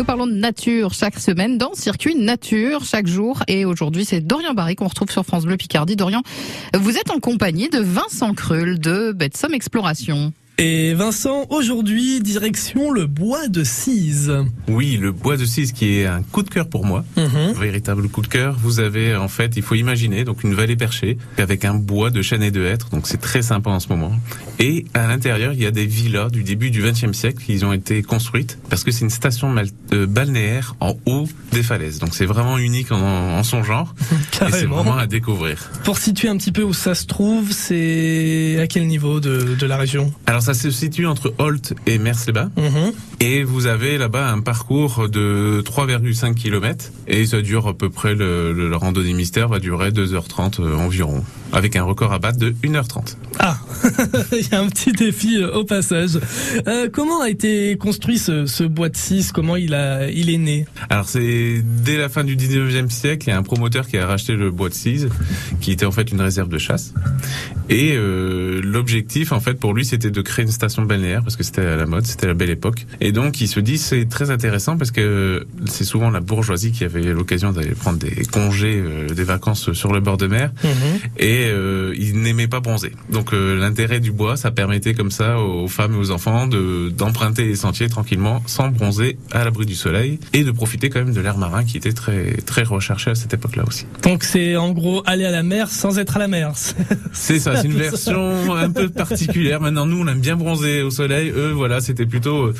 Nous parlons de nature chaque semaine dans Circuit Nature chaque jour. Et aujourd'hui, c'est Dorian Barry qu'on retrouve sur France Bleu Picardie. Dorian, vous êtes en compagnie de Vincent Krull de Betsome Exploration. Et Vincent, aujourd'hui, direction le bois de Cise. Oui, le bois de Cise qui est un coup de cœur pour moi. Un véritable coup de cœur. Vous avez, en fait, il faut imaginer, donc une vallée perchée avec un bois de chêne et de hêtre. Donc c'est très sympa en ce moment. Et à l'intérieur, il y a des villas du début du XXe siècle qui ont été construites parce que c'est une station euh, balnéaire en haut des falaises. Donc c'est vraiment unique en, son genre. et c'est vraiment à découvrir. Pour situer un petit peu où ça se trouve, c'est à quel niveau de, de la région? Alors ça se situe entre Holt et Mers-les-Bains. Mhm. Et vous avez là-bas un parcours de 3,5 km. Et ça dure à peu près, le, le, randonnée mystère va durer 2h30 euh, environ. Avec un record à battre de 1h30. Ah, il y a un petit défi euh, au passage. Euh, comment a été construit ce, ce bois de 6 Comment il, a, il est né? Alors c'est dès la fin du 19e siècle, il y a un promoteur qui a racheté le bois de 6, qui était en fait une réserve de chasse. Et euh, l'objectif, en fait, pour lui, c'était de créer une station balnéaire parce que c'était à la mode, c'était la belle époque. Et donc il se dit c'est très intéressant parce que c'est souvent la bourgeoisie qui avait l'occasion d'aller prendre des congés, euh, des vacances sur le bord de mer, mhm. et euh, il n'aimait pas bronzer. Donc euh, l'intérêt du bois, ça permettait comme ça aux femmes et aux enfants de d'emprunter les sentiers tranquillement, sans bronzer, à l'abri du soleil, et de profiter quand même de l'air marin qui était très très recherché à cette époque-là aussi. Donc c'est en gros aller à la mer sans être à la mer. c'est ça, c'est une version un peu particulière. Maintenant nous on aime bien bronzer au soleil. Eux, voilà, c'était plutôt euh,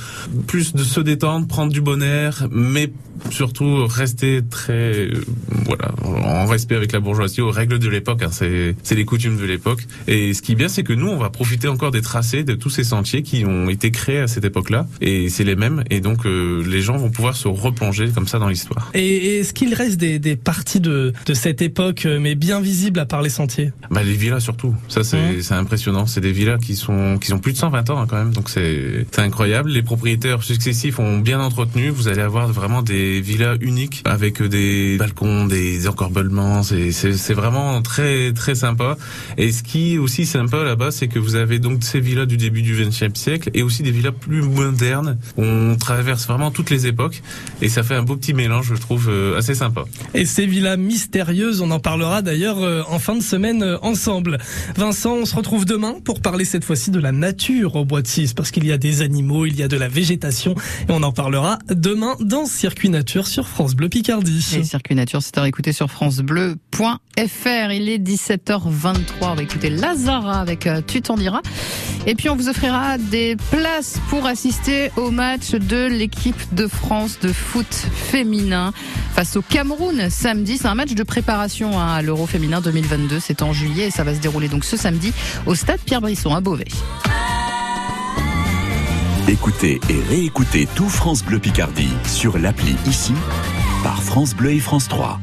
plus de se détendre, prendre du bon air, mais surtout rester très, euh, voilà, en respect avec la bourgeoisie, aux règles de l'époque. Hein, c'est, c'est les coutumes de l'époque. Et ce qui est bien, c'est que nous, on va profiter encore des tracés de tous ces sentiers qui ont été créés à cette époque-là. Et c'est les mêmes. Et donc, euh, les gens vont pouvoir se replonger comme ça dans l'histoire. Et est-ce qu'il reste des, des parties de, de cette époque, mais bien visibles à part les sentiers? Bah, les villas surtout. Ça, c'est, mmh. impressionnant. C'est des villas qui sont, qui ont plus de 120 ans hein, quand même. Donc c'est, incroyable. Les propriétaires successifs ont bien entretenu. Vous allez avoir vraiment des villas uniques avec des balcons, des encorbellements. C'est vraiment très très sympa. Et ce qui est aussi sympa là-bas, c'est que vous avez donc ces villas du début du XXe siècle et aussi des villas plus modernes. On traverse vraiment toutes les époques et ça fait un beau petit mélange, je trouve, euh, assez sympa. Et ces villas mystérieuses, on en parlera d'ailleurs euh, en fin de semaine euh, ensemble. Vincent, on se retrouve demain pour parler cette fois-ci de la nature au bois de Cise parce qu'il y a des animaux, il y a de la végétation et on en parlera demain dans Circuit Nature sur France Bleu Picardie. Et Circuit Nature, c'est à écouter sur francebleu.fr. Il est 17h23. On va écouter Lazara avec euh, Tu t'en diras. Et puis on vous offrira des places pour assister au match de l'équipe de France de foot féminin face au Cameroun samedi. C'est un match de préparation hein, à l'Euro féminin 2022. C'est en juillet et ça va se dérouler donc ce samedi au stade Pierre Brisson à Beauvais. Écoutez et réécoutez tout France Bleu Picardie sur l'appli ici par France Bleu et France 3.